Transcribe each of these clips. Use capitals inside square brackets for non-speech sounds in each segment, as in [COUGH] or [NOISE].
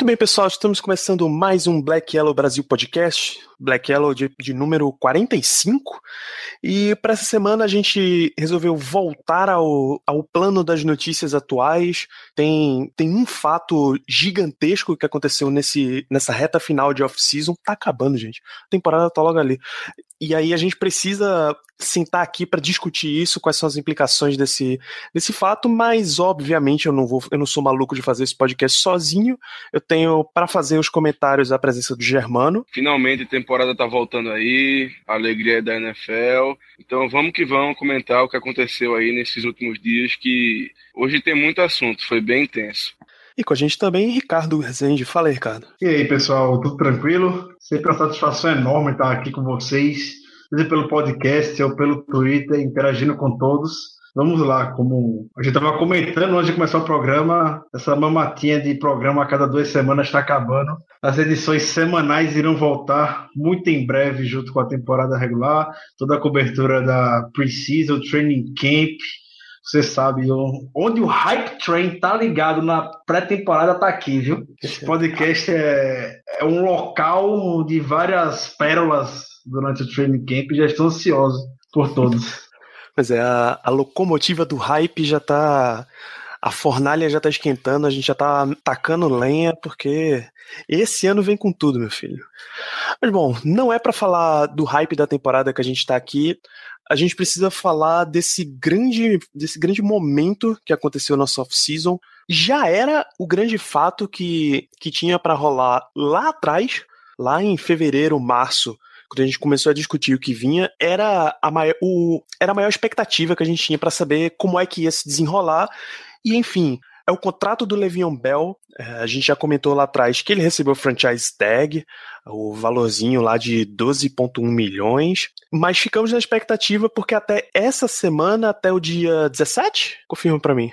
Muito bem, pessoal, estamos começando mais um Black Yellow Brasil Podcast, Black Yellow de, de número 45. E para essa semana a gente resolveu voltar ao, ao plano das notícias atuais. Tem, tem um fato gigantesco que aconteceu nesse, nessa reta final de off-season. Tá acabando, gente. A temporada tá logo ali. E aí a gente precisa sentar aqui para discutir isso, quais são as implicações desse, desse fato, mas obviamente eu não vou, eu não sou maluco de fazer esse podcast sozinho. Eu tenho para fazer os comentários a presença do Germano. Finalmente a temporada tá voltando aí, a alegria é da NFL. Então vamos que vamos comentar o que aconteceu aí nesses últimos dias, que hoje tem muito assunto, foi bem intenso. E com a gente também Ricardo Rezende. Fala aí, Ricardo. E aí, pessoal, tudo tranquilo? Sempre uma satisfação enorme estar aqui com vocês, seja pelo podcast ou pelo Twitter, interagindo com todos. Vamos lá, como a gente estava comentando antes de começar o programa, essa mamatinha de programa a cada duas semanas está acabando. As edições semanais irão voltar muito em breve, junto com a temporada regular, toda a cobertura da Pre-Season, Training Camp, você sabe, onde o Hype Train tá ligado na pré-temporada tá aqui, viu? Esse podcast é, é um local de várias pérolas durante o Training Camp e já estou ansioso por todos. [LAUGHS] Mas é, a, a locomotiva do hype já tá. A fornalha já tá esquentando, a gente já tá tacando lenha, porque esse ano vem com tudo, meu filho. Mas bom, não é para falar do hype da temporada que a gente tá aqui. A gente precisa falar desse grande, desse grande momento que aconteceu na off-season. Já era o grande fato que, que tinha para rolar lá atrás, lá em fevereiro, março, quando a gente começou a discutir o que vinha, era a maior, o, era a maior expectativa que a gente tinha para saber como é que ia se desenrolar. E enfim, é o contrato do Le'Veon Bell. É, a gente já comentou lá atrás que ele recebeu o franchise tag, o valorzinho lá de 12,1 milhões. Mas ficamos na expectativa porque até essa semana, até o dia 17, confirma para mim.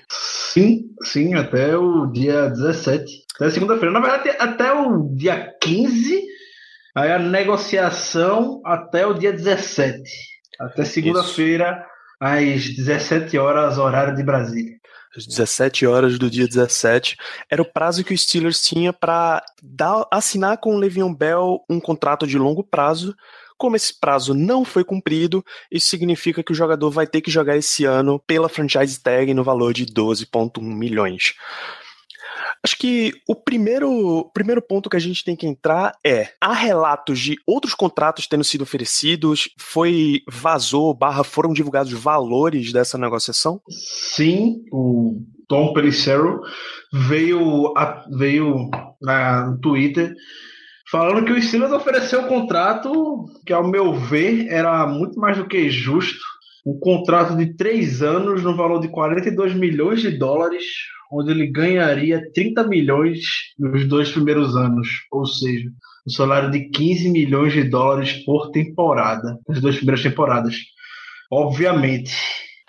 Sim, sim, até o dia 17. Até segunda-feira. Na verdade, até o dia 15. Aí a negociação até o dia 17. Até segunda-feira, às 17 horas, horário de Brasília. Às 17 horas do dia 17, era o prazo que os Steelers tinha para assinar com o Le'Veon Bell um contrato de longo prazo. Como esse prazo não foi cumprido, isso significa que o jogador vai ter que jogar esse ano pela franchise tag no valor de 12,1 milhões. Acho que o primeiro, primeiro ponto que a gente tem que entrar é: há relatos de outros contratos tendo sido oferecidos? Foi vazou, barra, foram divulgados valores dessa negociação? Sim, o Tom Pelissero veio, a, veio na, no Twitter falando que o Steelers ofereceu um contrato que, ao meu ver, era muito mais do que justo. Um contrato de três anos no valor de 42 milhões de dólares, onde ele ganharia 30 milhões nos dois primeiros anos, ou seja, um salário de 15 milhões de dólares por temporada, nas duas primeiras temporadas. Obviamente.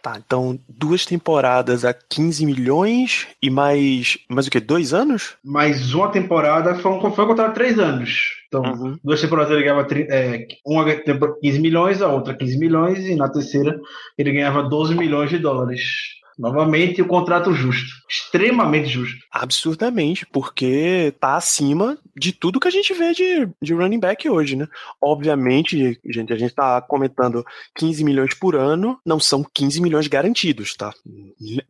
Tá, então duas temporadas a 15 milhões e mais. Mais o que? Dois anos? Mais uma temporada foi um, foi contrato de três anos. Então, uhum. duas temporadas ele ganhava é, uma 15 milhões, a outra 15 milhões, e na terceira ele ganhava 12 milhões de dólares. Novamente, o contrato justo. Extremamente justo. Absurdamente, porque tá acima de tudo que a gente vê de, de running back hoje, né? Obviamente, gente, a gente tá comentando 15 milhões por ano, não são 15 milhões garantidos, tá?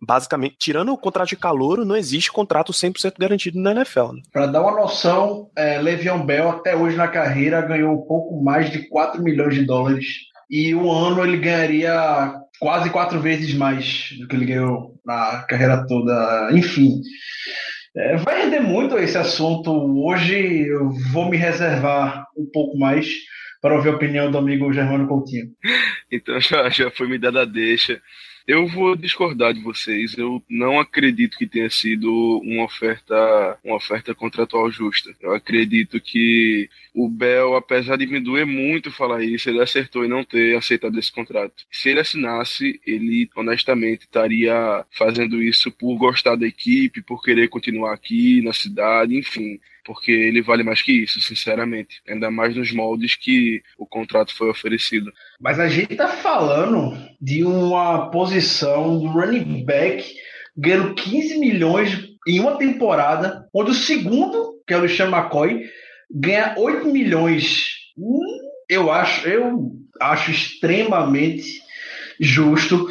Basicamente, tirando o contrato de calor, não existe contrato 100% garantido na NFL. Né? Para dar uma noção, é, Le'Veon Bell até hoje na carreira ganhou um pouco mais de 4 milhões de dólares e um ano ele ganharia quase quatro vezes mais do que ele ganhou na carreira toda. Enfim, é, vai render muito esse assunto hoje. Eu vou me reservar um pouco mais para ouvir a opinião do amigo Germano Coutinho. Então [LAUGHS] já, já foi me dada a deixa. Eu vou discordar de vocês. Eu não acredito que tenha sido uma oferta, uma oferta contratual justa. Eu acredito que o Bell, apesar de me doer muito falar isso, ele acertou em não ter aceitado esse contrato. Se ele assinasse, ele honestamente estaria fazendo isso por gostar da equipe, por querer continuar aqui na cidade, enfim porque ele vale mais que isso, sinceramente. Ainda mais nos moldes que o contrato foi oferecido. Mas a gente tá falando de uma posição do running back ganhando 15 milhões em uma temporada, onde o segundo, que é o Sean McCoy, ganha 8 milhões. Hum, eu acho, eu acho extremamente justo.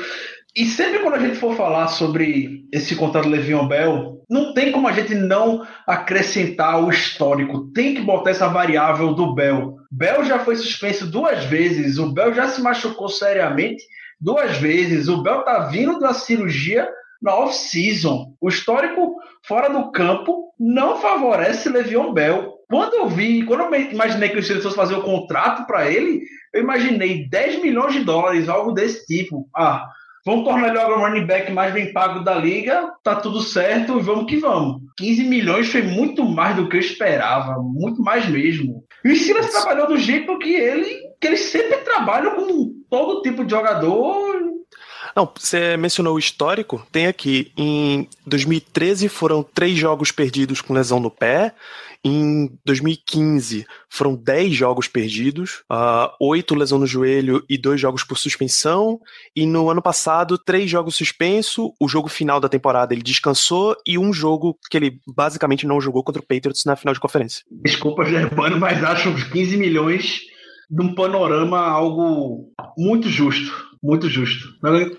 E sempre quando a gente for falar sobre esse contrato Le'Veon Bell, não tem como a gente não acrescentar o histórico. Tem que botar essa variável do Bell. Bell já foi suspenso duas vezes, o Bell já se machucou seriamente duas vezes, o Bell tá vindo da cirurgia na off-season. O histórico fora do campo não favorece Le'Veon Bell. Quando eu vi, quando eu imaginei que o Steelers fosse fazer o contrato para ele, eu imaginei 10 milhões de dólares, algo desse tipo. Ah, Vamos tornar ele o running back mais bem pago da liga, tá tudo certo e vamos que vamos. 15 milhões foi muito mais do que eu esperava, muito mais mesmo. E o Silas trabalhou do jeito que ele, que ele sempre trabalha com todo tipo de jogador. Não, você mencionou o histórico, tem aqui, em 2013 foram três jogos perdidos com lesão no pé, em 2015 foram 10 jogos perdidos, uh, 8 lesão no joelho e 2 jogos por suspensão. E no ano passado, 3 jogos suspenso. O jogo final da temporada ele descansou e um jogo que ele basicamente não jogou contra o Patriots na final de conferência. Desculpa, Germano, mas acho uns 15 milhões de um panorama algo muito justo. Muito justo.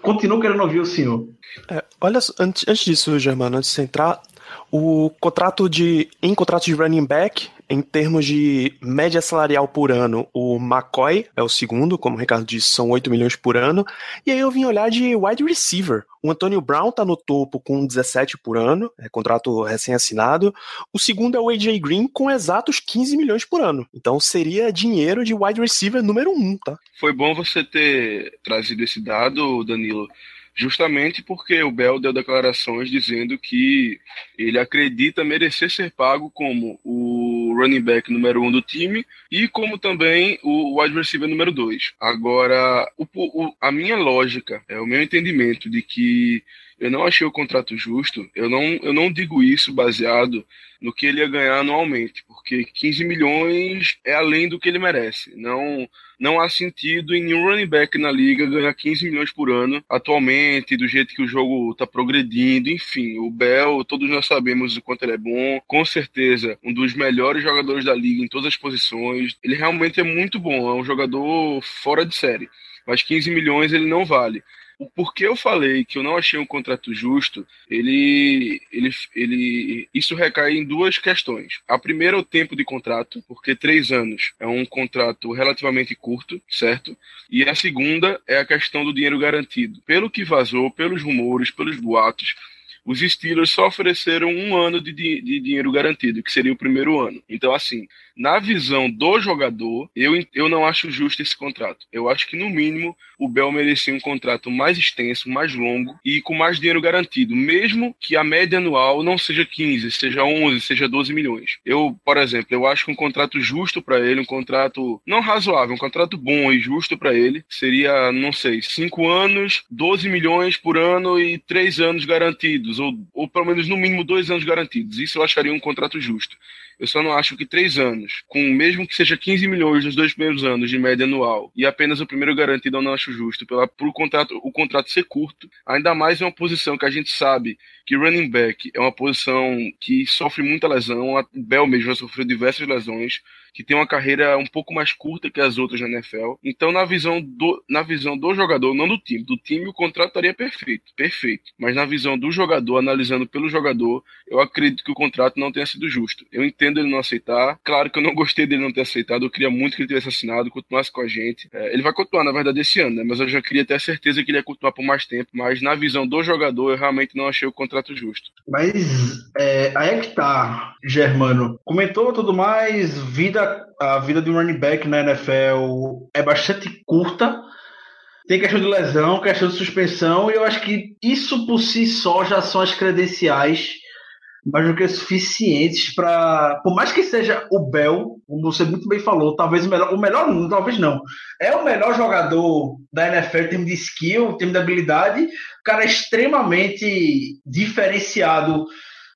continuo querendo ouvir o senhor. É, olha, antes, antes disso, Germano, antes de você entrar, o contrato de. Em contrato de running back, em termos de média salarial por ano, o McCoy é o segundo, como o Ricardo disse, são 8 milhões por ano. E aí eu vim olhar de wide receiver. O Antonio Brown tá no topo com 17 por ano, é contrato recém-assinado. O segundo é o AJ Green com exatos 15 milhões por ano. Então seria dinheiro de wide receiver número 1, tá? Foi bom você ter trazido esse dado, Danilo justamente porque o Bell deu declarações dizendo que ele acredita merecer ser pago como o running back número um do time e como também o wide receiver número dois. Agora, o, o, a minha lógica, é o meu entendimento de que eu não achei o contrato justo. Eu não, eu não digo isso baseado no que ele ia ganhar anualmente, porque 15 milhões é além do que ele merece. Não, não há sentido em nenhum running back na liga ganhar 15 milhões por ano atualmente, do jeito que o jogo está progredindo. Enfim, o Bell, todos nós sabemos o quanto ele é bom. Com certeza, um dos melhores jogadores da liga em todas as posições. Ele realmente é muito bom, é um jogador fora de série. Mas 15 milhões ele não vale o porquê eu falei que eu não achei um contrato justo, ele, ele, ele, isso recai em duas questões. A primeira é o tempo de contrato, porque três anos é um contrato relativamente curto, certo? E a segunda é a questão do dinheiro garantido. Pelo que vazou, pelos rumores, pelos boatos, os Steelers só ofereceram um ano de, de, dinheiro garantido, que seria o primeiro ano. Então, assim, na visão do jogador, eu, eu não acho justo esse contrato. Eu acho que, no mínimo, o Bell merecia um contrato mais extenso, mais longo e com mais dinheiro garantido, mesmo que a média anual não seja 15, seja 11, seja 12 milhões. Eu, por exemplo, eu acho que um contrato justo para ele, um contrato não razoável, um contrato bom e justo para ele, seria, não sei, 5 anos, 12 milhões por ano e 3 anos garantidos ou, ou pelo menos no mínimo dois anos garantidos. Isso eu acharia um contrato justo. Eu só não acho que três anos, com mesmo que seja 15 milhões nos dois primeiros anos de média anual, e apenas o primeiro garantido, eu não acho justo. Pela, por contrato, o contrato ser curto, ainda mais é uma posição que a gente sabe que running back é uma posição que sofre muita lesão. A Bell mesmo já sofreu diversas lesões que tem uma carreira um pouco mais curta que as outras na NFL. Então, na visão do, na visão do jogador, não do time, do time o contrato estaria perfeito, perfeito. Mas na visão do jogador, analisando pelo jogador, eu acredito que o contrato não tenha sido justo. Eu entendo ele não aceitar. Claro que eu não gostei dele não ter aceitado. Eu queria muito que ele tivesse assinado, continuasse com a gente. É, ele vai continuar, na verdade, esse ano, né? Mas eu já queria ter certeza que ele ia continuar por mais tempo. Mas na visão do jogador, eu realmente não achei o contrato justo. Mas é, aí é que tá, Germano. Comentou tudo mais, vida, a vida de um running back na NFL é bastante curta. tem questão de lesão, questão de suspensão, e eu acho que isso por si só já são as credenciais mais do que suficientes para. Por mais que seja o Bell, como você muito bem falou, talvez o melhor. O melhor, talvez não. É o melhor jogador da NFL em termos de skill, em termos de habilidade. O cara é extremamente diferenciado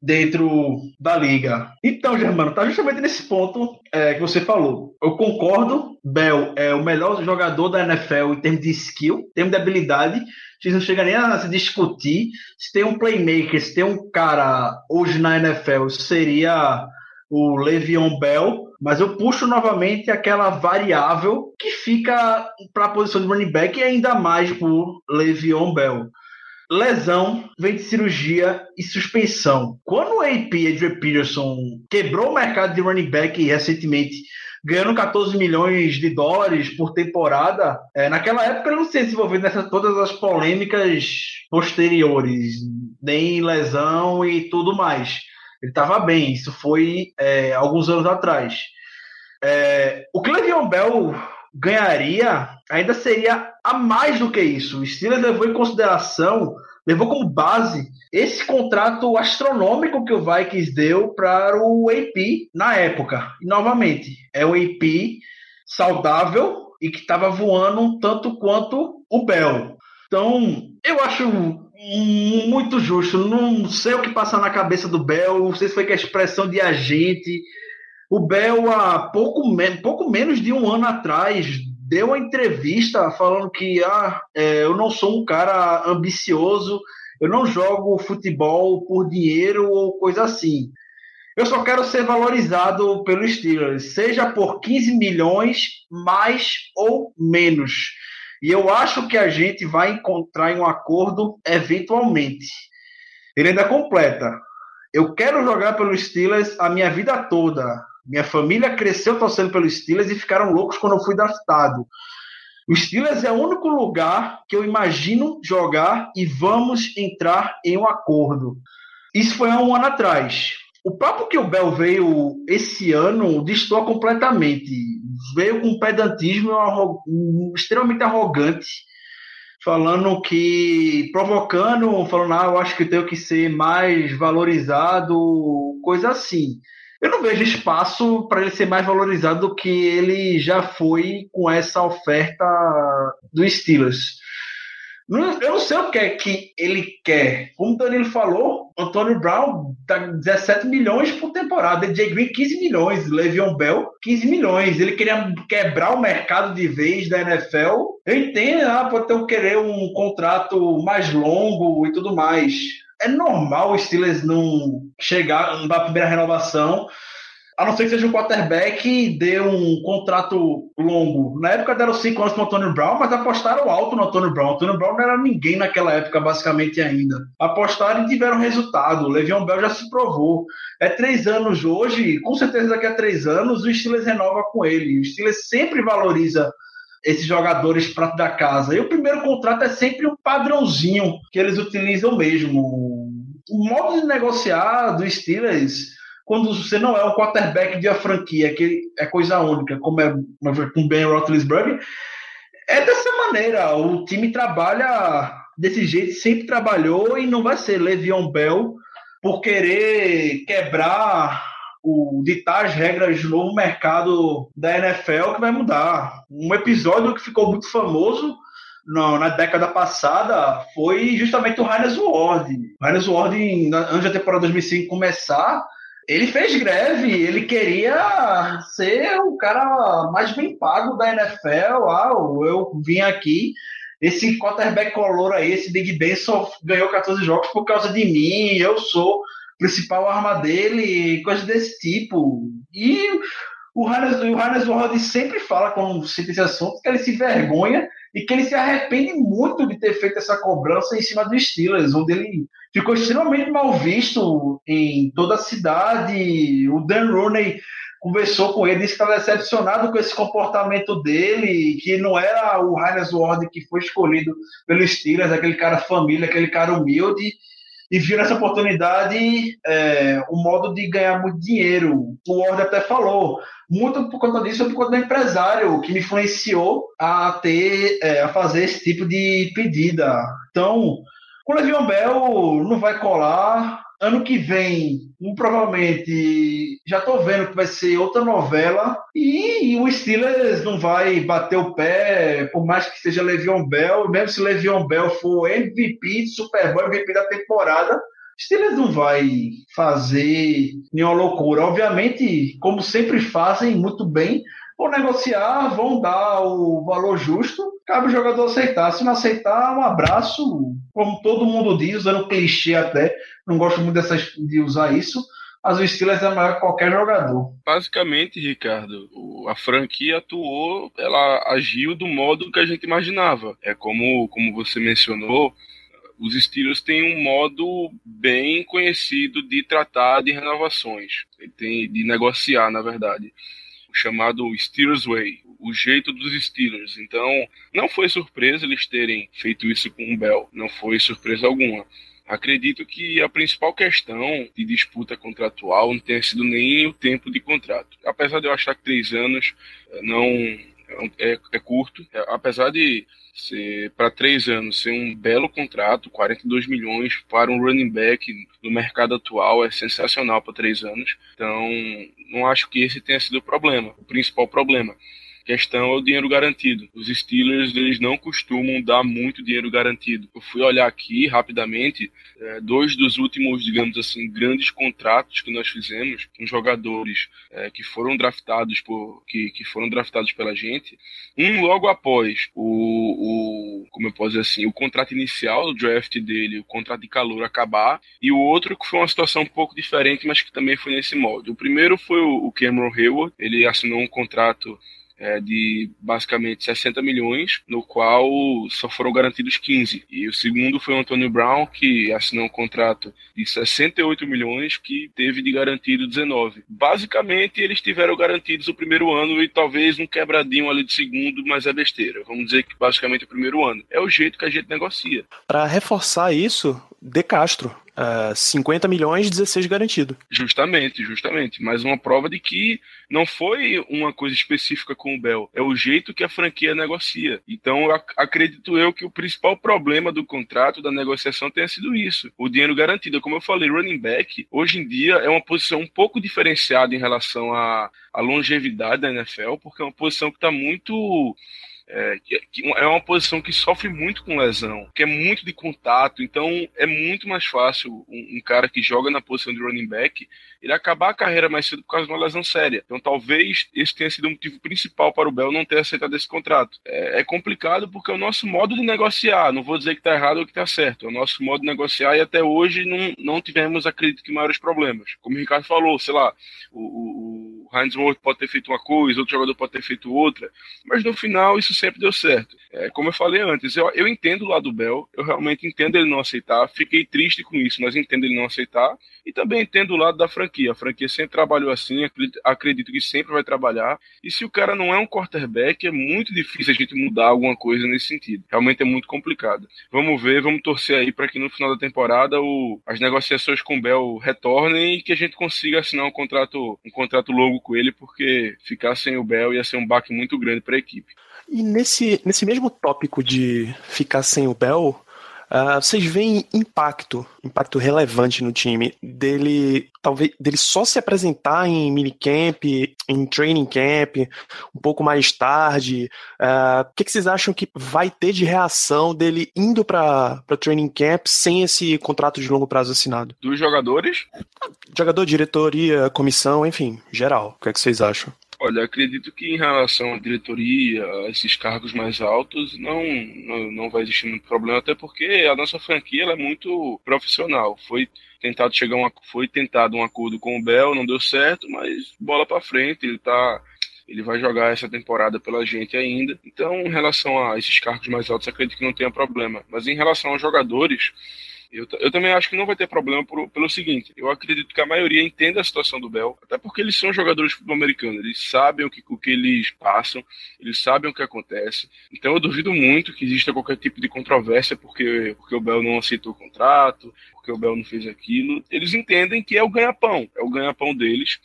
dentro da liga. Então, Germano, tá justamente nesse ponto é, que você falou. Eu concordo, Bell é o melhor jogador da NFL em termos de skill, em termos de habilidade. Gente não chega nem a se discutir se tem um playmaker, se tem um cara hoje na NFL, seria o Le'Veon Bell, mas eu puxo novamente aquela variável que fica para a posição de running back e ainda mais por Le'Veon Bell lesão, vem de cirurgia e suspensão. Quando o AP, Adrian Peterson, quebrou o mercado de running back recentemente, ganhando 14 milhões de dólares por temporada, é, naquela época ele não se desenvolveu nessas todas as polêmicas posteriores, nem lesão e tudo mais. Ele estava bem, isso foi é, alguns anos atrás. É, o que Le'Veon Bell ganharia ainda seria a mais do que isso. O Steelers levou em consideração, levou como base esse contrato astronômico que o Vikings deu para o AP na época. E novamente, é o AP saudável e que estava voando tanto quanto o Bell. Então, eu acho muito justo. Não sei o que passa na cabeça do Bell. Não sei se foi que a expressão de agente. O Bell, há pouco, pouco menos de um ano atrás, deu uma entrevista falando que ah, é, eu não sou um cara ambicioso, eu não jogo futebol por dinheiro ou coisa assim. Eu só quero ser valorizado pelo Steelers, seja por 15 milhões, mais ou menos. E eu acho que a gente vai encontrar um acordo eventualmente. Ele ainda completa. Eu quero jogar pelo Steelers a minha vida toda. Minha família cresceu torcendo pelos Steelers e ficaram loucos quando eu fui draftado. O Steelers é o único lugar que eu imagino jogar e vamos entrar em um acordo. Isso foi há um ano atrás. O papo que o Bell veio esse ano distorce completamente. Veio com um pedantismo extremamente arrogante, falando que. provocando, falando, ah, eu acho que eu tenho que ser mais valorizado, coisa assim eu não vejo espaço para ele ser mais valorizado do que ele já foi com essa oferta do Steelers. Eu não sei o que é que ele quer. Como o Danilo falou, Antônio Brown tá 17 milhões por temporada, DJ Green 15 milhões, Le'Veon Bell 15 milhões. Ele queria quebrar o mercado de vez da NFL. Eu entendo, ah, pode ter querer um contrato mais longo e tudo mais é normal o Steelers não chegar na primeira renovação, a não ser que seja um quarterback e dê um contrato longo. Na época deram cinco anos para o Antônio Brown, mas apostaram alto no Antônio Brown. O Antônio Brown não era ninguém naquela época, basicamente, ainda. Apostaram e tiveram resultado. O Le'Veon Bell já se provou. É três anos hoje, com certeza daqui a três anos o Steelers renova com ele. O Steelers sempre valoriza esses jogadores prato da casa. E o primeiro contrato é sempre um padrãozinho que eles utilizam mesmo. O modo de negociar do Steelers, quando você não é um quarterback de uma franquia, que é coisa única, como é com Ben Roethlisberger, é dessa maneira. O time trabalha desse jeito, sempre trabalhou e não vai ser Le'Veon Bell por querer quebrar o ditar as regras do novo mercado da NFL que vai mudar. Um episódio que ficou muito famoso na, na década passada foi justamente o Heinz Ward. O Heinz Ward, antes da temporada 2005 começar, ele fez greve, ele queria ser o cara mais bem pago da NFL. Ah, eu vim aqui, esse quarterback color aí, esse Big Benson ganhou 14 jogos por causa de mim, eu sou principal arma dele, coisas desse tipo. E o Hannes, o Hannes Ward sempre fala, quando cita esse assunto, que ele se vergonha e que ele se arrepende muito de ter feito essa cobrança em cima do Steelers, onde ele ficou extremamente mal visto em toda a cidade. O Dan Rooney conversou com ele, disse que estava decepcionado com esse comportamento dele, que não era o Heinz Ward que foi escolhido pelo Steelers, aquele cara família, aquele cara humilde. E viu nessa oportunidade é, um modo de ganhar muito dinheiro. O Ward até falou, muito por conta disso, por conta do empresário que me influenciou a ter, é, a fazer esse tipo de pedida. Então, o Levion Bell não vai colar. Ano que vem, provavelmente, já estou vendo que vai ser outra novela. E, o Steelers não vai bater o pé, por mais que seja Levion Bell. Mesmo se Levion Bell for MVP, Super Bowl, MVP da temporada, Steelers não vai fazer nenhuma loucura. Obviamente, como sempre fazem muito bem, vão negociar, vão dar o valor justo, cabe o jogador aceitar. Se não aceitar, um abraço, como todo mundo diz, usando clichê até, não gosto muito dessas, de usar isso, mas o Steelers é maior que qualquer jogador. Basicamente, Ricardo, a franquia atuou, ela agiu do modo que a gente imaginava. É como, como você mencionou, os Steelers têm um modo bem conhecido de tratar de renovações, de negociar, na verdade chamado Steelers Way, o jeito dos Steelers. Então, não foi surpresa eles terem feito isso com o Bell, não foi surpresa alguma. Acredito que a principal questão de disputa contratual não tenha sido nem o tempo de contrato. Apesar de eu achar que três anos eh, não é, é curto, é, apesar de para três anos ser um belo contrato, 42 milhões para um running back no mercado atual é sensacional para três anos. Então, não acho que esse tenha sido o problema, o principal problema questão é o dinheiro garantido. Os Steelers eles não costumam dar muito dinheiro garantido. Eu fui olhar aqui rapidamente é, dois dos últimos, digamos assim, grandes contratos que nós fizemos com jogadores é, que foram draftados por que, que foram draftados pela gente. Um logo após o, o como eu posso dizer assim, o contrato inicial do draft dele, o contrato de calor acabar, e o outro que foi uma situação um pouco diferente, mas que também foi nesse molde. O primeiro foi o, Cameron Hayward, ele assinou um contrato é, de basicamente 60 milhões, no qual só foram garantidos 15. E o segundo foi o Antônio Brown, que assinou um contrato de 68 milhões, que teve de garantido 19. Basicamente, eles tiveram garantidos o primeiro ano e talvez um quebradinho ali de segundo, mas é besteira. Vamos dizer que basicamente o primeiro ano. É o jeito que a gente negocia. Para reforçar isso, De Castro Uh, 50 milhões, 16 garantido. Justamente, justamente. Mais uma prova de que não foi uma coisa específica com o Bell, é o jeito que a franquia negocia. Então, ac acredito eu que o principal problema do contrato, da negociação, tenha sido isso: o dinheiro garantido. Como eu falei, running back, hoje em dia, é uma posição um pouco diferenciada em relação à, à longevidade da NFL, porque é uma posição que está muito é, que é uma posição que sofre muito com lesão, que é muito de contato, então é muito mais fácil um, um, cara que joga na posição de running back ele acabar a carreira mais cedo por causa de uma lesão séria. Então talvez esse tenha sido o motivo principal para o Bell não ter aceitado esse contrato. É, é complicado porque é o nosso modo de negociar, não vou dizer que está errado ou que está certo, é o nosso modo de negociar e até hoje não, não tivemos, acredito que, maiores problemas. Como o Ricardo falou, sei lá, o, o, o Heinz Ward pode ter feito uma coisa, outro jogador pode ter feito outra, mas no final isso sempre deu certo. É, como eu falei antes, eu, eu entendo o lado do Bell, eu realmente entendo ele não aceitar, fiquei triste com isso, mas entendo ele não aceitar, e também entendo o lado da franquia. A franquia sempre trabalhou assim, acredito que sempre vai trabalhar. E se o cara não é um quarterback, é muito difícil a gente mudar alguma coisa nesse sentido. Realmente é muito complicado. Vamos ver, vamos torcer aí para que no final da temporada o, as negociações com o Bell retornem e que a gente consiga assinar um contrato, um contrato longo com ele, porque ficar sem o Bell ia ser um baque muito grande para a equipe. E nesse, nesse mesmo tópico de ficar sem o Bell, Uh, vocês veem impacto, impacto relevante no time dele, talvez dele só se apresentar em minicamp, em training camp, um pouco mais tarde. Uh, o que, que, vocês acham que vai ter de reação dele indo para training camp sem esse contrato de longo prazo assinado? Dos jogadores? Jogador, diretoria, comissão, enfim, geral. O que, é que vocês acham? Olha, acredito que em relação à diretoria, a esses cargos mais altos, não, não, não vai existir muito problema, até porque a nossa franquia é muito profissional. Foi tentado chegar uma, foi tentado um acordo com o Bel, não deu certo, mas bola para frente, ele tá ele vai jogar essa temporada pela gente ainda. Então, em relação a esses cargos mais altos, acredito que não tenha problema. Mas em relação aos jogadores, Eu, eu também acho que não vai ter problema por, pelo seguinte: eu acredito que a maioria entenda a situação do Bell, até porque eles são jogadores de futebol americano, eles sabem o que, o que eles passam, eles sabem o que acontece. Então eu duvido muito que exista qualquer tipo de controvérsia porque, porque o Bell não aceitou o contrato, porque o Bell não fez aquilo. Eles entendem que é o ganha-pão, é o ganha-pão deles.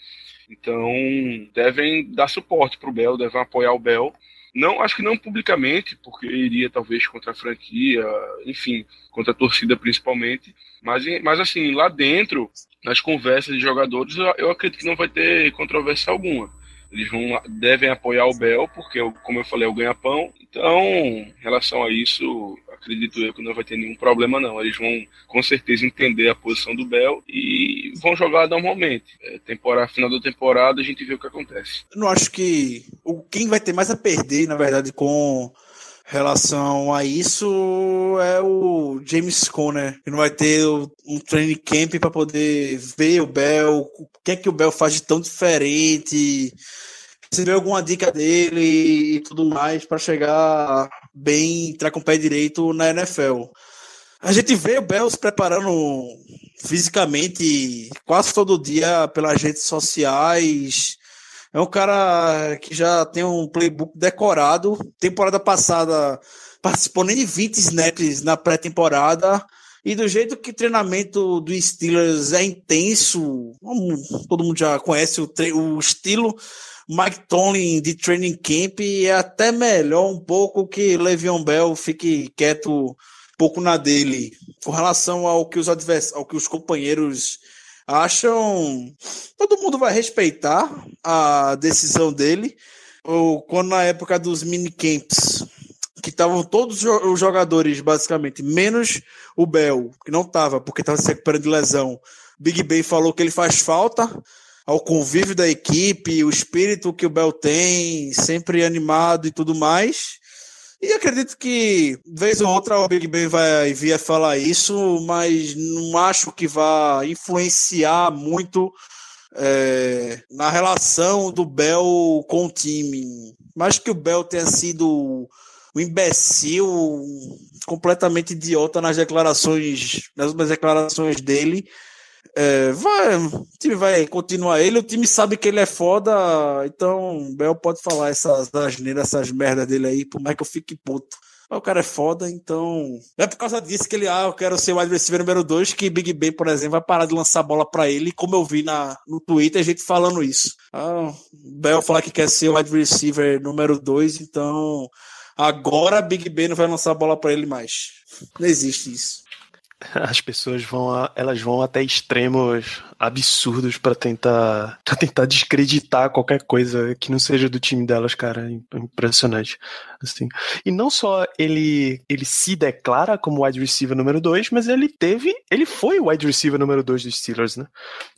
Então devem dar suporte para o Bell, devem apoiar o Bell não, acho que não publicamente, porque iria talvez contra a franquia, enfim, contra a torcida principalmente. Mas, mas assim, lá dentro, nas conversas de jogadores, eu acredito que não vai ter controvérsia alguma. Eles vão, devem apoiar o Bel, porque, como eu falei, é o ganha-pão. Então, em relação a isso, acredito eu que não vai ter nenhum problema, não. Eles vão, com certeza, entender a posição do Bel e vão jogar normalmente. É, temporada, final da temporada, a gente vê o que acontece. Eu não acho que o quem vai ter mais a perder, na verdade, com relação a isso é o James Conner, que não vai ter um training camp para poder ver o Bell, o que é que o Bell faz de tão diferente, receber alguma dica dele e tudo mais para chegar bem, entrar com o pé direito na NFL. A gente vê o Bell se preparando fisicamente quase todo dia pelas redes sociais, é um cara que já tem um playbook decorado. Temporada passada participou nem de 20 snaps na pré-temporada. E do jeito que o treinamento do Steelers é intenso, todo mundo já conhece o, o estilo Mike Tomlin de training camp, é até melhor um pouco que Le'Veon Bell fique quieto um pouco na dele. Com relação ao que os advers ao que os companheiros acham. Todo mundo vai respeitar a decisão dele. Ou quando na época dos minicamps, que estavam todos os jogadores, basicamente, menos o Bell, que não estava, porque estava se recuperando de lesão. Big Ben falou que ele faz falta ao convívio da equipe, o espírito que o Bell tem, sempre animado e tudo mais. E acredito que, vez ou outra, o Big Ben vai vir a falar isso, mas não acho que vá influenciar muito é, na relação do Bell com o time. Mais que o Bell tenha sido um imbecil completamente idiota nas declarações, nas declarações dele é, vai, o time vai continuar ele, o time sabe que ele é foda, então Bel pode falar essas asneiras, essas merdas dele aí, por mais que eu fique puto. Mas o cara é foda, então. É por causa disso que ele, ah, eu quero ser o wide receiver número 2, que Big Ben, por exemplo, vai parar de lançar bola para ele, como eu vi na, no Twitter, a gente falando isso. Ah, Bel falar que quer ser o wide receiver número 2, então agora Big Ben não vai lançar bola para ele mais. Não existe isso. [LAUGHS] As pessoas vão, a, elas vão até extremos absurdos para tentar, pra tentar descreditar qualquer coisa que não seja do time delas, cara. Impressionante. Assim. E não só ele, ele se declara como wide receiver número 2, mas ele teve, ele foi o wide receiver número 2 dos Steelers, né?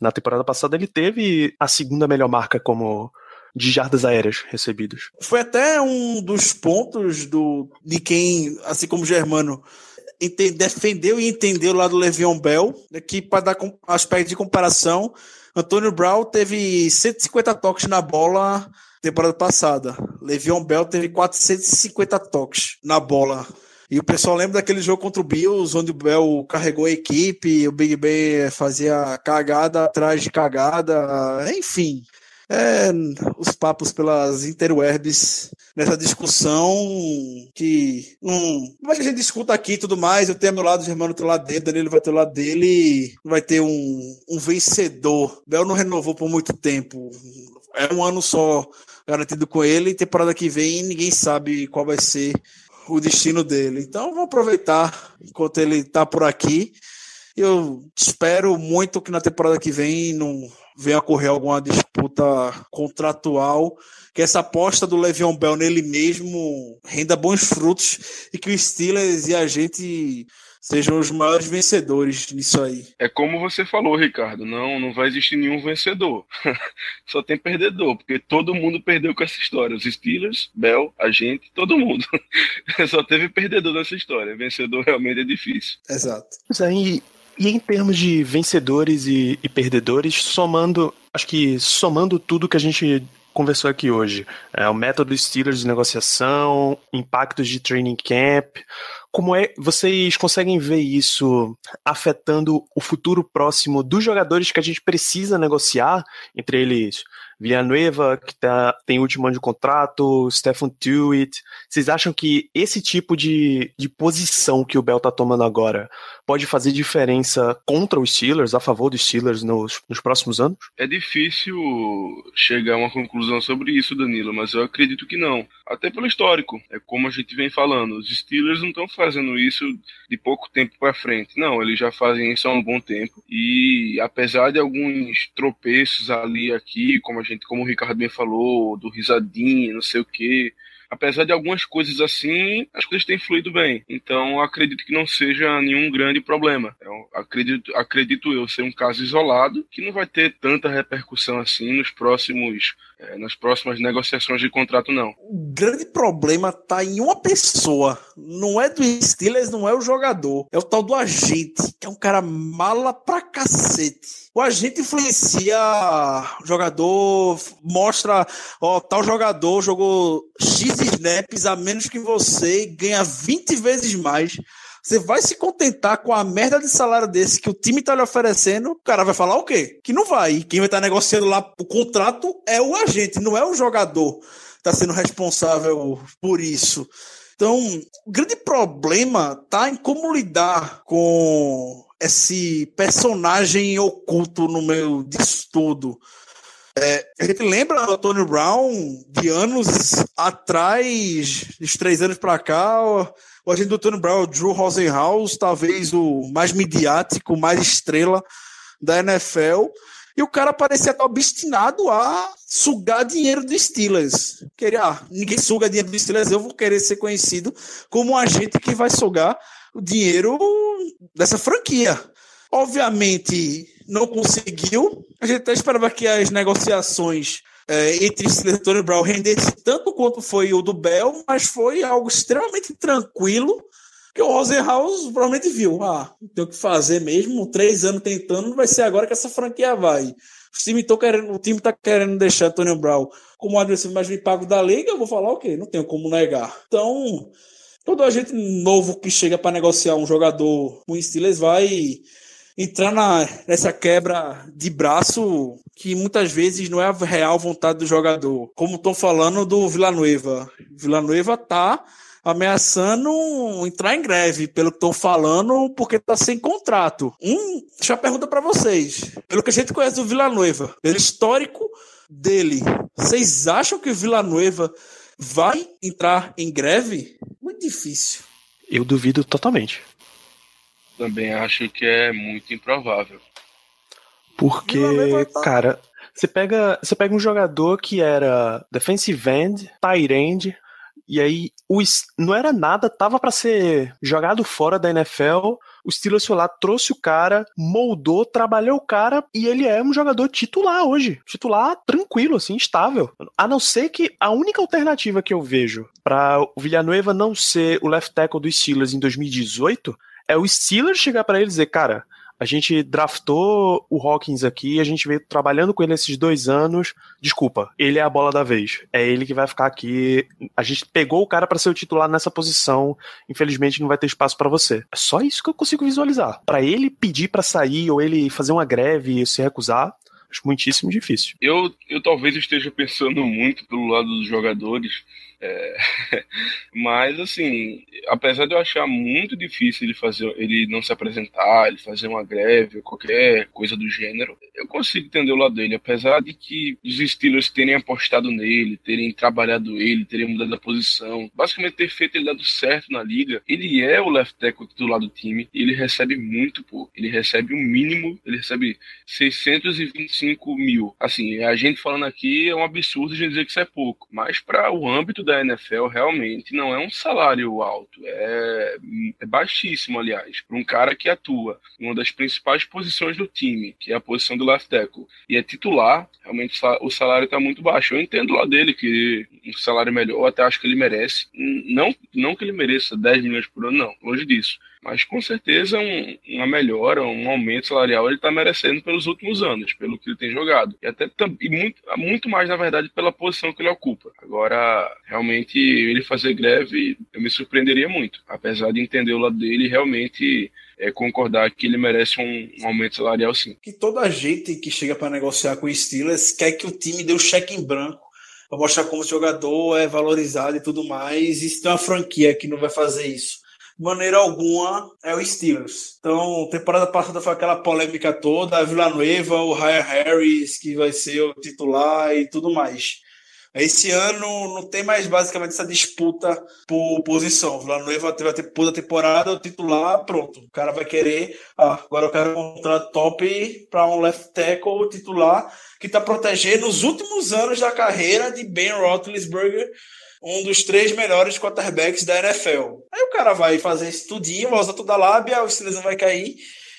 Na temporada passada ele teve a segunda melhor marca como de jardas aéreas recebidas. Foi até um dos pontos do de quem, assim como o Germano, defendeu e entendeu lá do Le'Veon Bell, que para dar aspecto de comparação, Antônio Brown teve 150 toques na bola temporada passada. Le'Veon Bell teve 450 toques na bola. E o pessoal lembra daquele jogo contra o Bills, onde o Bell carregou a equipe, o Big Ben fazia cagada atrás de cagada, enfim é, os papos pelas interwebs nessa discussão que hum, mas a gente discuta aqui e tudo mais. Eu tenho meu lado, o Germano tem o lado dele, Danilo vai ter o lado dele, vai ter um, um vencedor. Bel não renovou por muito tempo. É um ano só garantido com ele, e temporada que vem ninguém sabe qual vai ser o destino dele. Então vamos aproveitar enquanto ele está por aqui. Eu espero muito que na temporada que vem não venha a ocorrer alguma disputa contratual, que essa aposta do Le'Veon Bell nele mesmo renda bons frutos e que o Steelers e a gente sejam os maiores vencedores nisso aí. É como você falou, Ricardo, não, não vai existir nenhum vencedor. [LAUGHS] Só tem perdedor, porque todo mundo perdeu com essa história. Os Steelers, Bell, a gente, todo mundo. [LAUGHS] Só teve perdedor nessa história. Vencedor realmente é difícil. Exato. Mas aí, e em termos de vencedores e, e, perdedores, somando, acho que somando tudo que a gente conversou aqui hoje, é, o método Steelers de negociação, impactos de training camp, Como é vocês conseguem ver isso afetando o futuro próximo dos jogadores que a gente precisa negociar, entre eles Villanueva, que tá, tem último ano de contrato, Stephen Tuitt. Vocês acham que esse tipo de, de posição que o Bell tá tomando agora pode fazer diferença contra os Steelers, a favor dos Steelers nos, nos próximos anos? É difícil chegar a uma conclusão sobre isso, Danilo, mas eu acredito que não. Até pelo histórico. É como a gente vem falando. Os Steelers não estão fazendo isso de pouco tempo para frente. Não, eles já fazem isso há um bom tempo. E apesar de alguns tropeços ali aqui, como a como o Ricardo bem falou, do risadinho, não sei o que, apesar de algumas coisas assim, as coisas têm fluído bem. Então, acredito que não seja nenhum grande problema. Eu acredito, acredito eu ser um caso isolado que não vai ter tanta repercussão assim nos próximos é, nas próximas negociações de contrato, não. O grande problema tá em uma pessoa. Não é do Steelers, não é o jogador. É o tal do agente, que é um cara mala pra cacete. O agente influencia o jogador, mostra, ó, tal jogador jogou X snaps a menos que você e ganha 20 vezes mais. Você vai se contentar com a merda de salário desse que o time tá lhe oferecendo? O cara vai falar o quê? Que não vai. E quem vai estar tá negociando lá o contrato é o agente, não é o jogador. Tá sendo responsável por isso. Então, o grande problema tá em como lidar com esse personagem oculto no meio disso tudo. É, a gente lembra do Tony Brown de anos atrás, de três anos para cá, o agente do Tony Brown, Drew Rosenhaus, talvez o mais midiático, mais estrela da NFL. E o cara parecia estar obstinado a sugar dinheiro do Steelers. Queria, ah, ninguém suga dinheiro do Steelers, eu vou querer ser conhecido como um agente que vai sugar o dinheiro dessa franquia. Obviamente, não conseguiu. A gente até esperava que as negociações é, entre Steelers e Brown rendesse tanto quanto foi o do Bell, mas foi algo extremamente tranquilo que o Rosenhaus provavelmente viu. Ah, tem o que fazer mesmo, três anos tentando, não vai ser agora que essa franquia vai. O time, querendo, o time tá querendo deixar Tony Brown como adversário mais bem pago da liga, eu vou falar o okay, quê? Não tenho como negar. Então, todo agente novo que chega para negociar um jogador com Steelers vai entrar na, nessa quebra de braço que muitas vezes não é a real vontade do jogador. Como estou falando do Villanueva. Villanueva tá ameaçando entrar em greve, pelo que estou falando, porque está sem contrato. Um, deixa eu pergunta para vocês. Pelo que a gente conhece do Villanueva, pelo histórico dele, vocês acham que o Villanueva vai entrar em greve? Muito difícil. Eu duvido totalmente também acho que é muito improvável. Porque, cara, você pega, você pega um jogador que era defensive end, tight end, e aí o, não era nada, tava para ser jogado fora da NFL. O Steelers foi lá, trouxe o cara, moldou, trabalhou o cara e ele é um jogador titular hoje. Titular tranquilo, assim, estável. A não ser que a única alternativa que eu vejo para o Villanueva não ser o left tackle dos Steelers em 2018 é o Steelers chegar para ele e dizer, cara, a gente draftou o Hawkins aqui, a gente veio trabalhando com ele esses dois anos. Desculpa, ele é a bola da vez. É ele que vai ficar aqui. A gente pegou o cara para ser o titular nessa posição. Infelizmente não vai ter espaço para você. É só isso que eu consigo visualizar. Para ele pedir para sair ou ele fazer uma greve e se recusar, acho muitíssimo difícil. Eu, eu talvez esteja pensando muito pelo lado dos jogadores é... [LAUGHS] Mas, assim, apesar de eu achar muito difícil ele fazer, ele não se apresentar, ele fazer uma greve ou qualquer coisa do gênero, eu consigo entender o lado dele. Apesar de que os Steelers terem apostado nele, terem trabalhado ele, terem mudado a posição, basicamente ter feito ele dado certo na liga, ele é o left tackle titular do time e ele recebe muito pouco. Ele recebe o um mínimo, ele recebe 625 mil. Assim, a gente falando aqui é um absurdo gente dizer que isso é pouco, mas para o âmbito da NFL realmente não é um salário alto, é, é baixíssimo, aliás, para um cara que atua em uma das principais posições do time, que é a posição do left tackle, e é titular, realmente o salário está muito baixo. Eu entendo lá dele que um salário melhor, até acho que ele merece. Não, não que ele mereça 10 milhões por ano, não, longe disso. Mas com certeza um, uma melhora, um aumento salarial ele está merecendo pelos últimos anos, pelo que ele tem jogado. E até e muito, muito mais, na verdade, pela posição que ele ocupa. Agora, realmente, ele fazer greve, eu me surpreenderia muito. Apesar de entender o lado dele, realmente é, concordar que ele merece um, um, aumento salarial sim. Que toda gente que chega para negociar com o Steelers quer que o time dê o cheque em branco para mostrar como o jogador é valorizado e tudo mais. E se tem uma franquia que não vai fazer isso maneira alguma é o Steelers. Então, temporada passada foi aquela polêmica toda, a Villanueva, o Ryan Harris, que vai ser o titular e tudo mais. Esse ano não tem mais basicamente essa disputa por posição. O Villanueva teve a temporada, temporada, o titular, pronto. O cara vai querer, ah, agora eu quero um contrato top para um left tackle titular que está protegendo os últimos anos da carreira de Ben Roethlisberger, um dos três melhores quarterbacks da NFL. Aí o cara vai fazer esse tudinho, vai usar toda a lábia, o não vai cair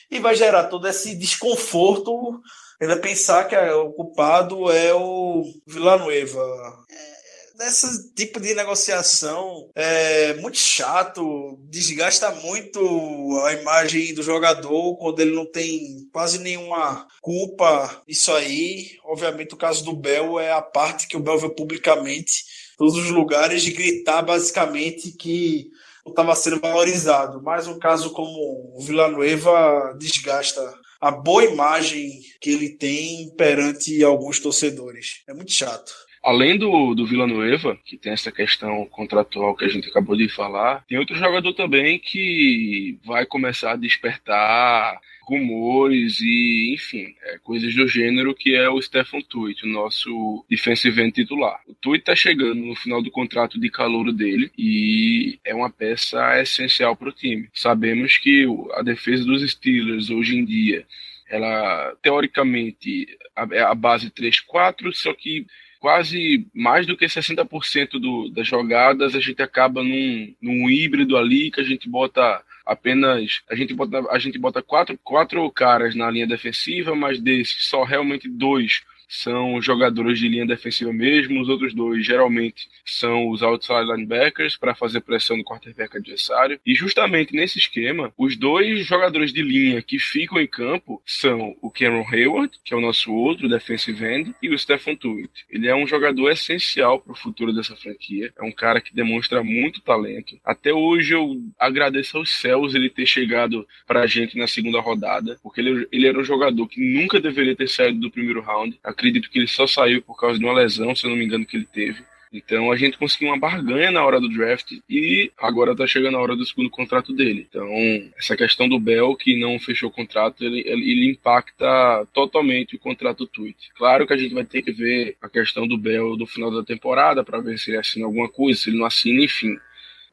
e vai gerar todo esse desconforto ainda pensar que o culpado é o Villanueva. É, esse tipo de negociação é muito chato, desgasta muito a imagem do jogador quando ele não tem quase nenhuma culpa isso aí. Obviamente, o caso do Bel é a parte que o Bel vê publicamente, todos os lugares, de gritar basicamente que estava sendo valorizado. Mas um caso como o Villanueva desgasta a boa imagem que ele tem perante alguns torcedores. É muito chato. Além do, do Villanueva, que tem essa questão contratual que a gente acabou de falar, tem outro jogador também que vai começar a despertar rumores e, enfim, é, coisas do gênero, que é o Stefan Tuitt, o nosso defensive end titular. O Tuitt está chegando no final do contrato de calor dele e é uma peça essencial para o time. Sabemos que a defesa dos Steelers hoje em dia, ela teoricamente é a base 3-4, só que quase mais do que 60% do, das jogadas a gente acaba num, num híbrido ali que a gente bota apenas a gente bota a gente bota quatro, quatro caras na linha defensiva, mas desses só realmente dois são jogadores de linha defensiva mesmo, os outros dois geralmente são os outside linebackers para fazer pressão no quarterback adversário. E justamente nesse esquema, os dois jogadores de linha que ficam em campo são o Cameron Hayward, que é o nosso outro defensive end, e o Stephen Tuitt. Ele é um jogador essencial para o futuro dessa franquia, é um cara que demonstra muito talento. Até hoje eu agradeço aos céus ele ter chegado para a gente na segunda rodada, porque ele, ele era um jogador que nunca deveria ter saído do primeiro round acredito que ele só saiu por causa de uma lesão, se eu não me engano, que ele teve. Então a gente conseguiu uma barganha na hora do draft e agora tá chegando a hora do segundo contrato dele. Então, essa questão do Bell que não fechou o contrato, ele, ele impacta totalmente o contrato do Tweet. Claro que a gente vai ter que ver a questão do Bell do final da temporada para ver se ele assina alguma coisa, se ele não assina, enfim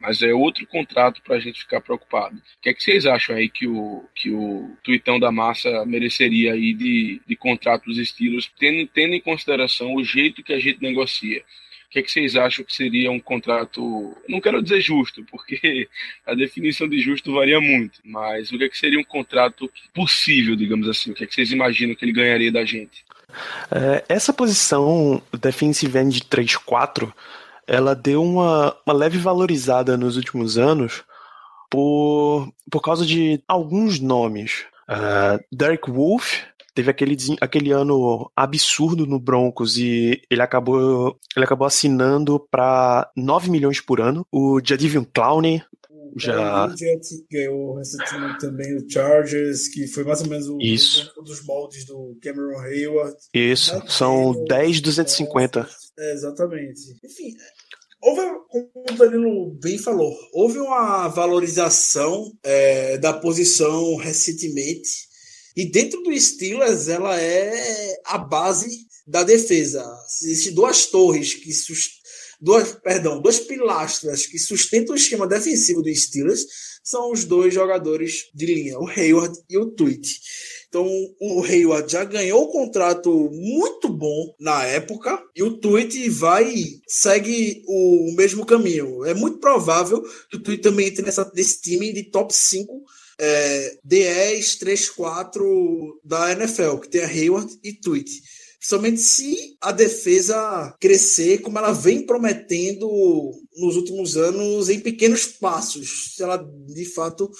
mas é outro contrato para a gente ficar preocupado. O que, é que vocês acham aí que o, que o Tuitão da Massa mereceria aí de, de contrato dos estilos, tendo, tendo em consideração o jeito que a gente negocia? O que, é que vocês acham que seria um contrato? Não quero dizer justo, porque [LAUGHS] a definição de justo varia muito, mas o que, é que seria um contrato possível, digamos assim? O que, é que vocês imaginam que ele ganharia da gente? É, essa posição defensive end de 3-4 ela deu uma, uma leve valorizada nos últimos anos por, por causa de alguns nomes. Uh, Derek Wolf teve aquele, aquele ano absurdo no Broncos e ele acabou, ele acabou assinando para 9 milhões por ano. O Jadivion Clowney já ganhou recentemente também o Chargers, que foi mais ou menos o Isso. um dos moldes do Cameron Hayward. Isso, são 10,250. É, exatamente. Enfim, Houve, como o Danilo bem falou, houve uma valorização é, da posição recentemente. E dentro do Steelers, ela é a base da defesa. Existem duas torres que duas, perdão, duas pilastras que sustentam o esquema defensivo do Steelers são os dois jogadores de linha, o Hayward e o Tweet. Então, o Hayward já ganhou um contrato muito bom na época e o Tweet vai segue o mesmo caminho. É muito provável que o Tweet também entre nessa, nesse time de top 5 é, D10, 3, 4 da NFL, que tem a Hayward e Tweet. Principalmente se a defesa crescer como ela vem prometendo nos últimos anos em pequenos passos. Se ela de fato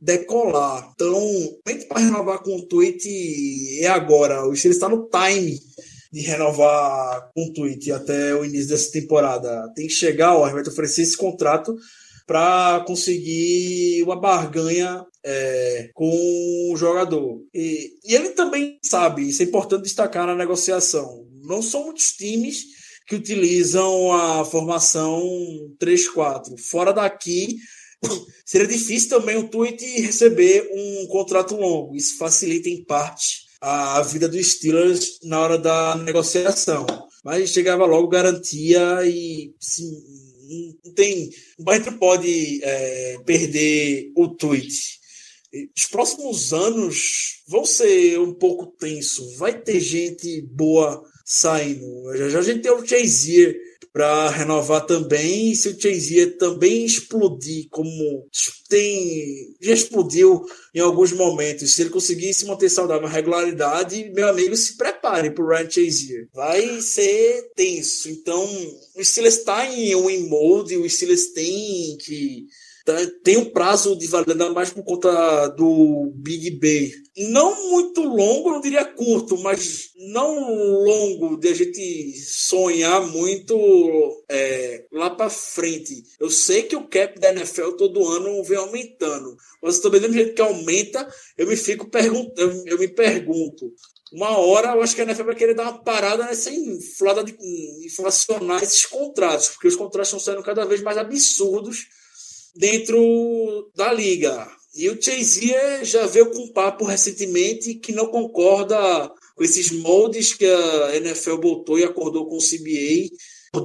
decolar. Então, para renovar com o tweet é agora. O Steelers está no time de renovar com o tweet até o início dessa temporada. Tem que chegar, ó, vai oferecer esse contrato para conseguir uma barganha é, com o jogador. E, e ele também sabe, isso é importante destacar na negociação. Não são muitos times que utilizam a formação 3-4. Fora daqui, seria difícil também o Tweet receber um contrato longo. Isso facilita em parte a vida dos Steelers na hora da negociação. Mas chegava logo garantia e sim, não tem. O Barreto pode é, perder o tweet. Os próximos anos vão ser um pouco tenso. Vai ter gente boa saindo. Já, já a gente tem o Chazier para renovar também. Se o Chazier também explodir, como tem já explodiu em alguns momentos, se ele conseguir se manter saudável, regularidade, meu amigo, se prepare para o Ryan Chazier. Vai ser tenso. Então, o Steelers está em um mode, o Steelers tem que tem um prazo de validade mais por conta do Big B. Não muito longo, não diria curto, mas não longo de a gente sonhar muito é, lá para frente. Eu sei que o cap da NFL todo ano vem aumentando, mas também do jeito que aumenta, eu me fico perguntando, eu me pergunto, uma hora eu acho que a NFL vai querer dar uma parada nessa inflada de inflacionar esses contratos, porque os contratos estão sendo cada vez mais absurdos dentro da liga. E o Chazier já veio com um papo recentemente que não concorda com esses moldes que a NFL botou e acordou com o CBA,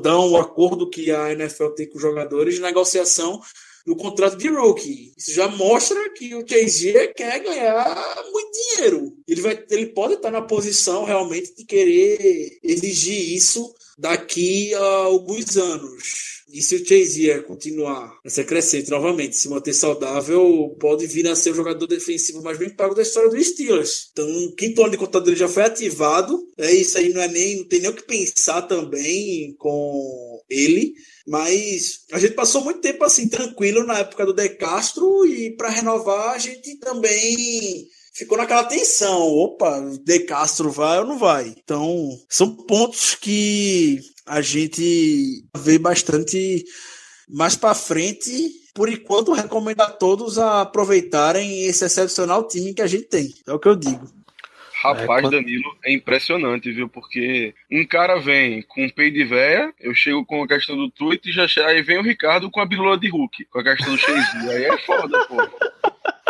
dão o acordo que a NFL tem com os jogadores de negociação do contrato de rookie. Isso já mostra que o Chazier quer ganhar muito dinheiro. Ele, vai, ele pode estar na posição realmente de querer exigir isso daqui a alguns anos. E se o Chazier continuar a ser crescente novamente, se manter saudável, pode vir a ser o jogador defensivo mais bem pago da história do Steelers. Então, o quinto ano de contrato dele já foi ativado. É isso aí, não é nem, não tem nem o que pensar também com ele. Mas a gente passou muito tempo assim tranquilo na época do De Castro e para renovar a gente também ficou naquela tensão. Opa, De Castro vai ou não vai? Então, são pontos que a gente vê bastante mais para frente. Por enquanto, recomendo a todos a aproveitarem esse excepcional time que a gente tem. É o que eu digo. Rapaz, é, Danilo, é impressionante, viu? Porque um cara vem com um peito de véia, eu chego com a questão do tweet e já aí vem o Ricardo com a bilula de Hulk, com a questão do Chase. aí é foda, pô.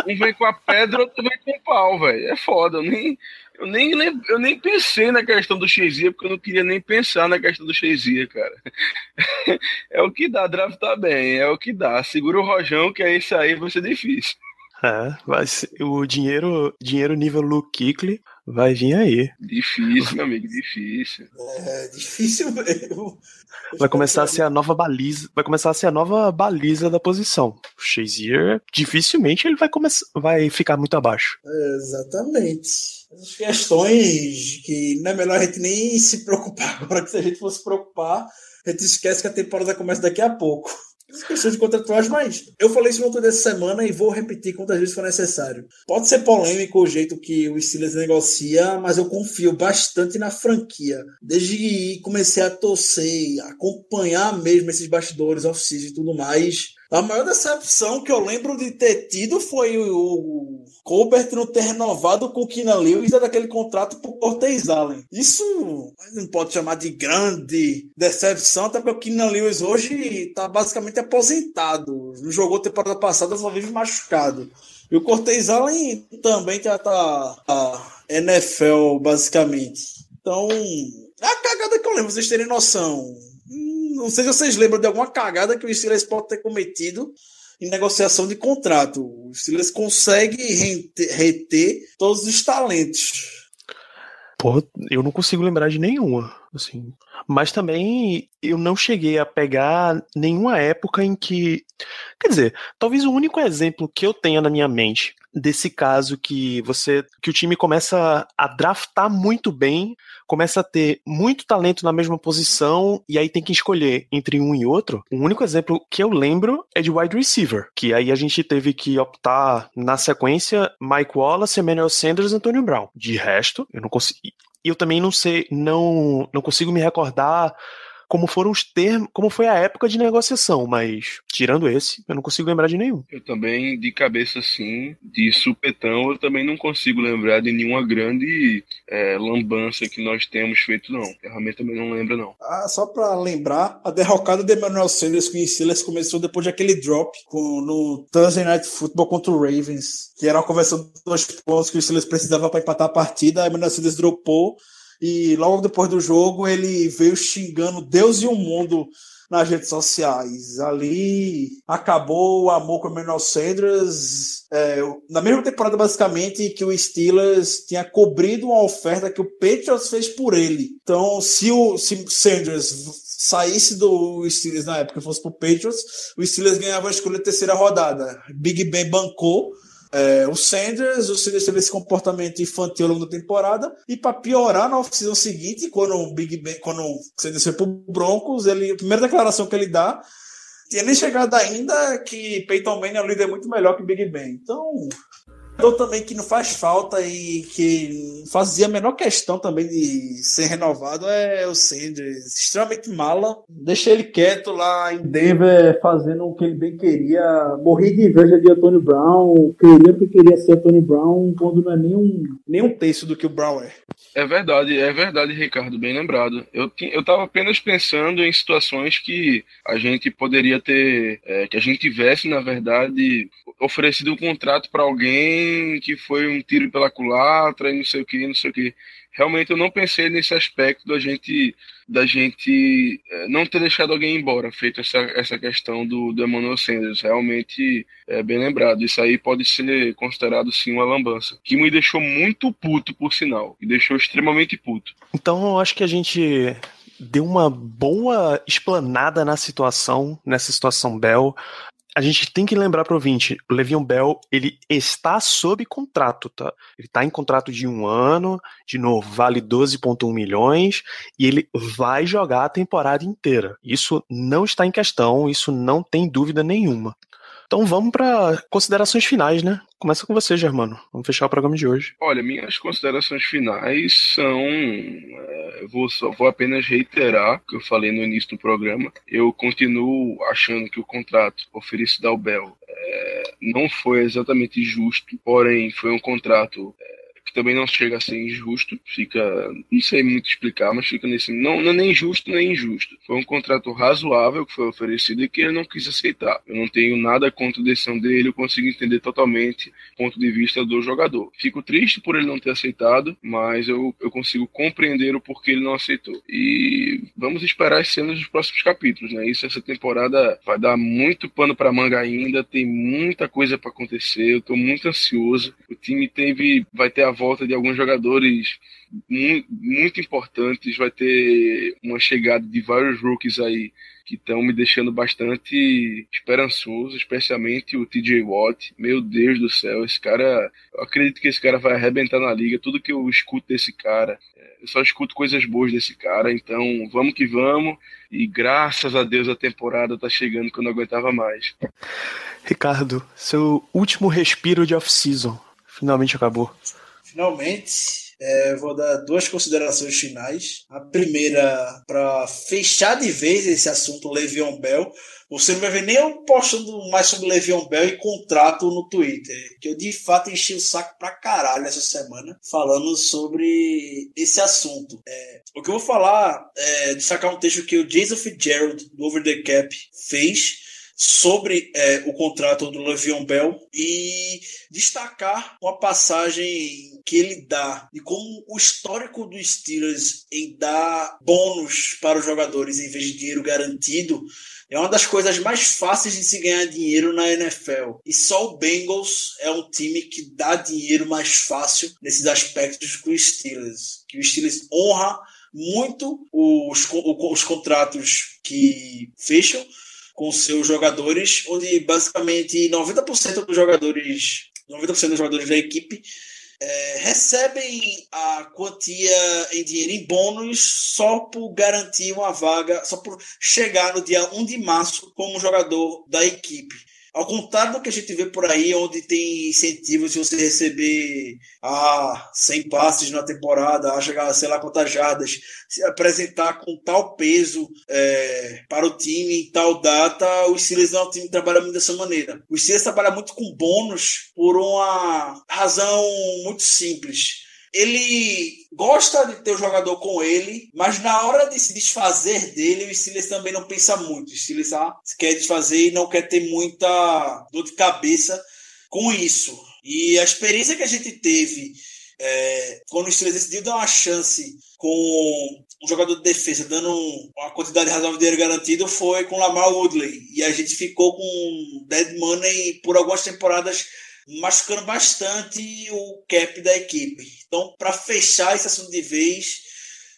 Um vem com a pedra, outro vem com o pau, velho. É foda. Eu nem, eu nem, eu nem pensei na questão do Chezia, porque eu não queria nem pensar na questão do Chezia, cara. [LAUGHS] é o que dá, draft tá bem, é o que dá. Segura o rojão, que é aí vai ser difícil. É, ser, o dinheiro, dinheiro nível Luke Kikli vai vir aí. Difícil, meu amigo, difícil. É, difícil mesmo. Vai começar a ser a nova baliza, vai começar a ser a nova baliza da posição. O Shazier, dificilmente ele vai começar, vai ficar muito abaixo. É, exatamente. As questões que não é melhor a gente nem se preocupar [LAUGHS] agora, que se a gente fosse preocupar, a gente esquece que a temporada começa daqui a pouco questões contratuais, mas eu falei isso no outro dessa semana e vou repetir quantas vezes for necessário. Pode ser polêmico o jeito que o Steelers negocia, mas eu confio bastante na franquia. Desde que comecei a torcer, acompanhar mesmo esses bastidores, off e tudo mais, a maior decepção que eu lembro de ter tido foi o Colbert não ter renovado com o Kina Lewis daquele contrato por Cortez Allen. Isso não pode chamar de grande decepção, até porque o Kina Lewis hoje está basicamente aposentado. Não jogou temporada passada, só vive machucado. E o Cortez Allen também já tá a NFL, basicamente. Então, é a cagada que eu lembro, vocês terem noção não sei se vocês lembram de alguma cagada que o Steelers pode ter cometido em negociação de contrato. O Steelers consegue reter todos os talentos. Pô, eu não consigo lembrar de nenhuma. assim. Mas também eu não cheguei a pegar nenhuma época em que. Quer dizer, talvez o único exemplo que eu tenha na minha mente desse caso que você. que o time começa a draftar muito bem, começa a ter muito talento na mesma posição, e aí tem que escolher entre um e outro. O único exemplo que eu lembro é de wide receiver, que aí a gente teve que optar na sequência Mike Wallace, Emmanuel Sanders Antonio Brown. De resto, eu não consegui. E eu também não sei, não, não consigo me recordar como foram os termos, como foi a época de negociação, mas tirando esse, eu não consigo lembrar de nenhum. Eu também, de cabeça assim, de supetão, eu também não consigo lembrar de nenhuma grande é, lambança que nós temos feito, não. Eu realmente também não lembro, não. Ah, só pra lembrar, a derrocada de Emmanuel Sanders com o Steelers começou depois daquele drop com, no Thursday Night Football contra o Ravens, que era uma conversão de dois pontos que o Steelers precisava para empatar a partida, a Emmanuel Sanders dropou e logo depois do jogo ele veio xingando Deus e o mundo nas redes sociais. Ali acabou o amor com o Emmanuel Sanders. É, na mesma temporada, basicamente, que o Steelers tinha cobrido uma oferta que o Patriots fez por ele. Então, se o se Sanders saísse do Steelers na época e fosse pro Patriots, o Steelers ganhava a escolha terceira rodada. Big Ben bancou é, o Sanders, o Sanders teve esse comportamento infantil ao longo da temporada, e para piorar na oficina seguinte, quando o Big Ben, quando o Sanders foi pro Broncos, ele, a primeira declaração que ele dá, tinha nem chegado ainda que Peyton Manning é um líder muito melhor que Big Ben. Então, jogador também que não faz falta e que fazia a menor questão também de ser renovado é o Sanders. Extremamente mala. Deixa ele quieto lá em Denver fazendo o que ele bem queria. Morri de inveja de Antônio Brown. Queria que queria ser Antônio Brown quando não é nem um, nem um terço do que o Brown é. É verdade, é verdade, Ricardo, bem lembrado. Eu, eu tava apenas pensando em situações que a gente poderia ter, é, que a gente tivesse, na verdade, oferecido um contrato para alguém que foi um tiro pela culatra e não sei o que, não sei o que. Realmente eu não pensei nesse aspecto da gente da gente eh, não ter deixado alguém embora, feito essa, essa questão do, do Emmanuel Sanders. Realmente é bem lembrado. Isso aí pode ser considerado sim uma lambança. Que me deixou muito puto, por sinal. Me deixou extremamente puto. Então eu acho que a gente deu uma boa explanada na situação, nessa situação Bell a gente tem que lembrar pro ouvinte, o Le'Veon Bell, ele está sob contrato, tá? Ele está em contrato de um ano, de novo, vale 12,1 milhões, e ele vai jogar a temporada inteira. Isso não está em questão, isso não tem dúvida nenhuma. Então vamos para considerações finais, né? Começa com você, Germano. Vamos fechar o programa de hoje. Olha, minhas considerações finais são. É, vou, só, vou apenas reiterar o que eu falei no início do programa. Eu continuo achando que o contrato oferecido ao Bell é, não foi exatamente justo, porém foi um contrato. É, também não chega a ser injusto, fica, não sei muito explicar, mas fica nesse, não, não é nem justo nem injusto. Foi um contrato razoável que foi oferecido e que ele não quis aceitar. Eu não tenho nada contra a decisão dele, eu consigo entender totalmente o ponto de vista do jogador. Fico triste por ele não ter aceitado, mas eu, eu consigo compreender o porquê ele não aceitou. E vamos esperar as cenas dos próximos capítulos, né? Isso essa temporada vai dar muito pano para manga ainda, tem muita coisa para acontecer, eu tô muito ansioso. O time teve vai ter a volta de alguns jogadores muito, muito importantes. Vai ter uma chegada de vários rookies aí que estão me deixando bastante esperançoso, especialmente o TJ Watt. Meu Deus do céu, esse cara, eu acredito que esse cara vai arrebentar na liga. Tudo que eu escuto desse cara, é, eu só escuto coisas boas desse cara. Então, vamos que vamos. E graças a Deus a temporada tá chegando que eu não aguentava mais. Ricardo, seu último respiro de off-season finalmente acabou finalmente, é, vou dar duas considerações finais. A primeira, para fechar de vez esse assunto Le'Veon Bell. Você não vai ver nem eu postando mais sobre Le'Veon Bell e contrato no Twitter. Que eu de fato enchi o saco pra caralho essa semana falando sobre esse assunto. É, o que eu vou falar é destacar um texto que o Jason Fitzgerald, do Over the Cap, fez sobre é, o contrato do Le'Veon Bell e destacar uma passagem que ele dá de como o histórico dos Steelers em dar bônus para os jogadores em vez de dinheiro garantido é uma das coisas mais fáceis de se ganhar dinheiro na NFL. E só o Bengals é um time que dá dinheiro mais fácil nesses aspectos que o Steelers. Que o Steelers honra muito os, os contratos que fecham com seus jogadores, onde basicamente 90% dos jogadores, 90% dos jogadores da equipe é, recebem a quantia em dinheiro em bônus só por garantir uma vaga, só por chegar no dia 1 de março como jogador da equipe. Ao contrário do que a gente vê por aí, onde tem incentivos de você receber ah, 100 passes na temporada, a chegar, sei lá quantas jardas, se apresentar com tal peso é, para o time em tal data, o Steelers não é um time que trabalha muito dessa maneira. O Steelers trabalha muito com bônus por uma razão muito simples ele gosta de ter o jogador com ele, mas na hora de se desfazer dele, o Steelers também não pensa muito. O Steelers ah, quer desfazer e não quer ter muita dor de cabeça com isso. E a experiência que a gente teve é, quando o Steelers decidiu dar uma chance com um jogador de defesa dando uma quantidade razoável de dinheiro garantido foi com Lamar Woodley. E a gente ficou com dead money por algumas temporadas machucando bastante o cap da equipe. Então, para fechar esse assunto de vez,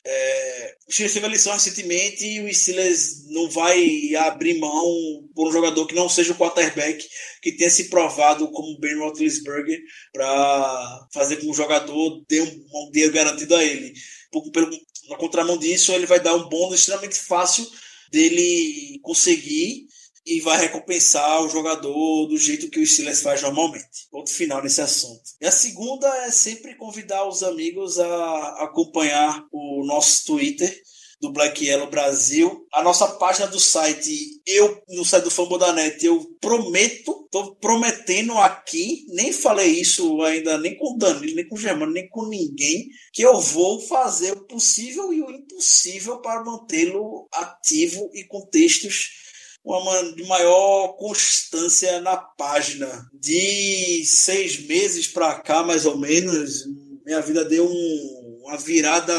é, o Steelers teve a lição recentemente e o Steelers não vai abrir mão por um jogador que não seja o quarterback, que tenha se provado como Ben Roethlisberger, para fazer com que o jogador dê um, um dinheiro garantido a ele. Por, pelo, na contramão disso, ele vai dar um bônus extremamente fácil dele conseguir e vai recompensar o jogador do jeito que o Steelers faz normalmente. Ponto final nesse assunto. E a segunda é sempre convidar os amigos a acompanhar o nosso Twitter do Black Yellow Brasil. A nossa página do site, eu, no site do Fumble da Net, eu prometo, tô prometendo aqui, nem falei isso ainda nem com o Danilo, nem com o Germano, nem com ninguém, que eu vou fazer o possível e o impossível para mantê-lo ativo e com textos uma de maior constância na página. De seis meses para cá, mais ou menos, minha vida deu um, uma virada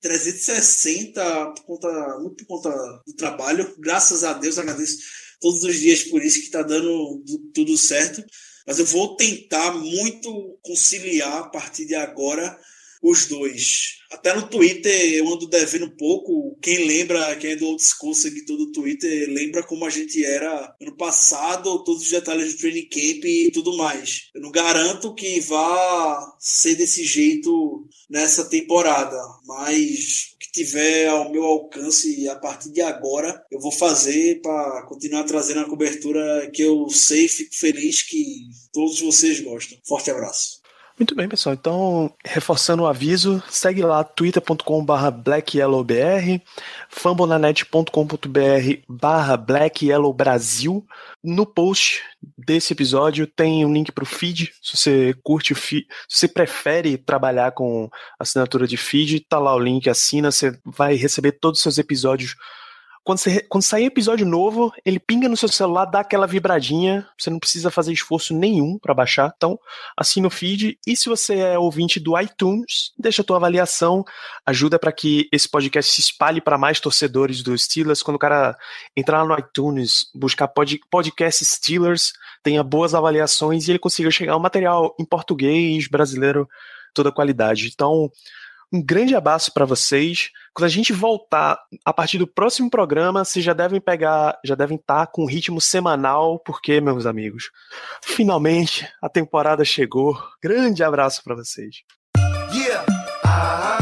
360 por conta, muito por conta do trabalho. Graças a Deus, agradeço todos os dias por isso que está dando tudo certo. Mas eu vou tentar muito conciliar a partir de agora os dois. Até no Twitter eu ando devendo um pouco. Quem lembra, quem é do old school seguidor do Twitter, lembra como a gente era ano passado, todos os detalhes do training camp e tudo mais. Eu não garanto que vá ser desse jeito nessa temporada, mas o que tiver ao meu alcance a partir de agora, eu vou fazer para continuar trazendo a cobertura que eu sei, fico feliz que todos vocês gostam. Forte abraço. Muito bem, pessoal. Então, reforçando o aviso, segue lá twitter.com.br blackyellowbr, fambonanet.com.br barra blackyellowbrasil. No post desse episódio tem um link para o feed, se você curte o feed, se você prefere trabalhar com assinatura de feed, tá lá o link, assina, você vai receber todos os seus episódios quando, você, quando sair episódio novo, ele pinga no seu celular, dá aquela vibradinha. Você não precisa fazer esforço nenhum para baixar. Então, assina o feed. E se você é ouvinte do iTunes, deixa a tua avaliação. Ajuda para que esse podcast se espalhe para mais torcedores do Steelers. Quando o cara entrar no iTunes, buscar pod, podcast Steelers, tenha boas avaliações e ele consiga chegar ao material em português, brasileiro, toda qualidade. Então, um grande abraço para vocês. Quando a gente voltar a partir do próximo programa, vocês já devem pegar, já devem estar tá com um ritmo semanal, porque, meus amigos, finalmente a temporada chegou. Grande abraço para vocês. Yeah. Uh -huh.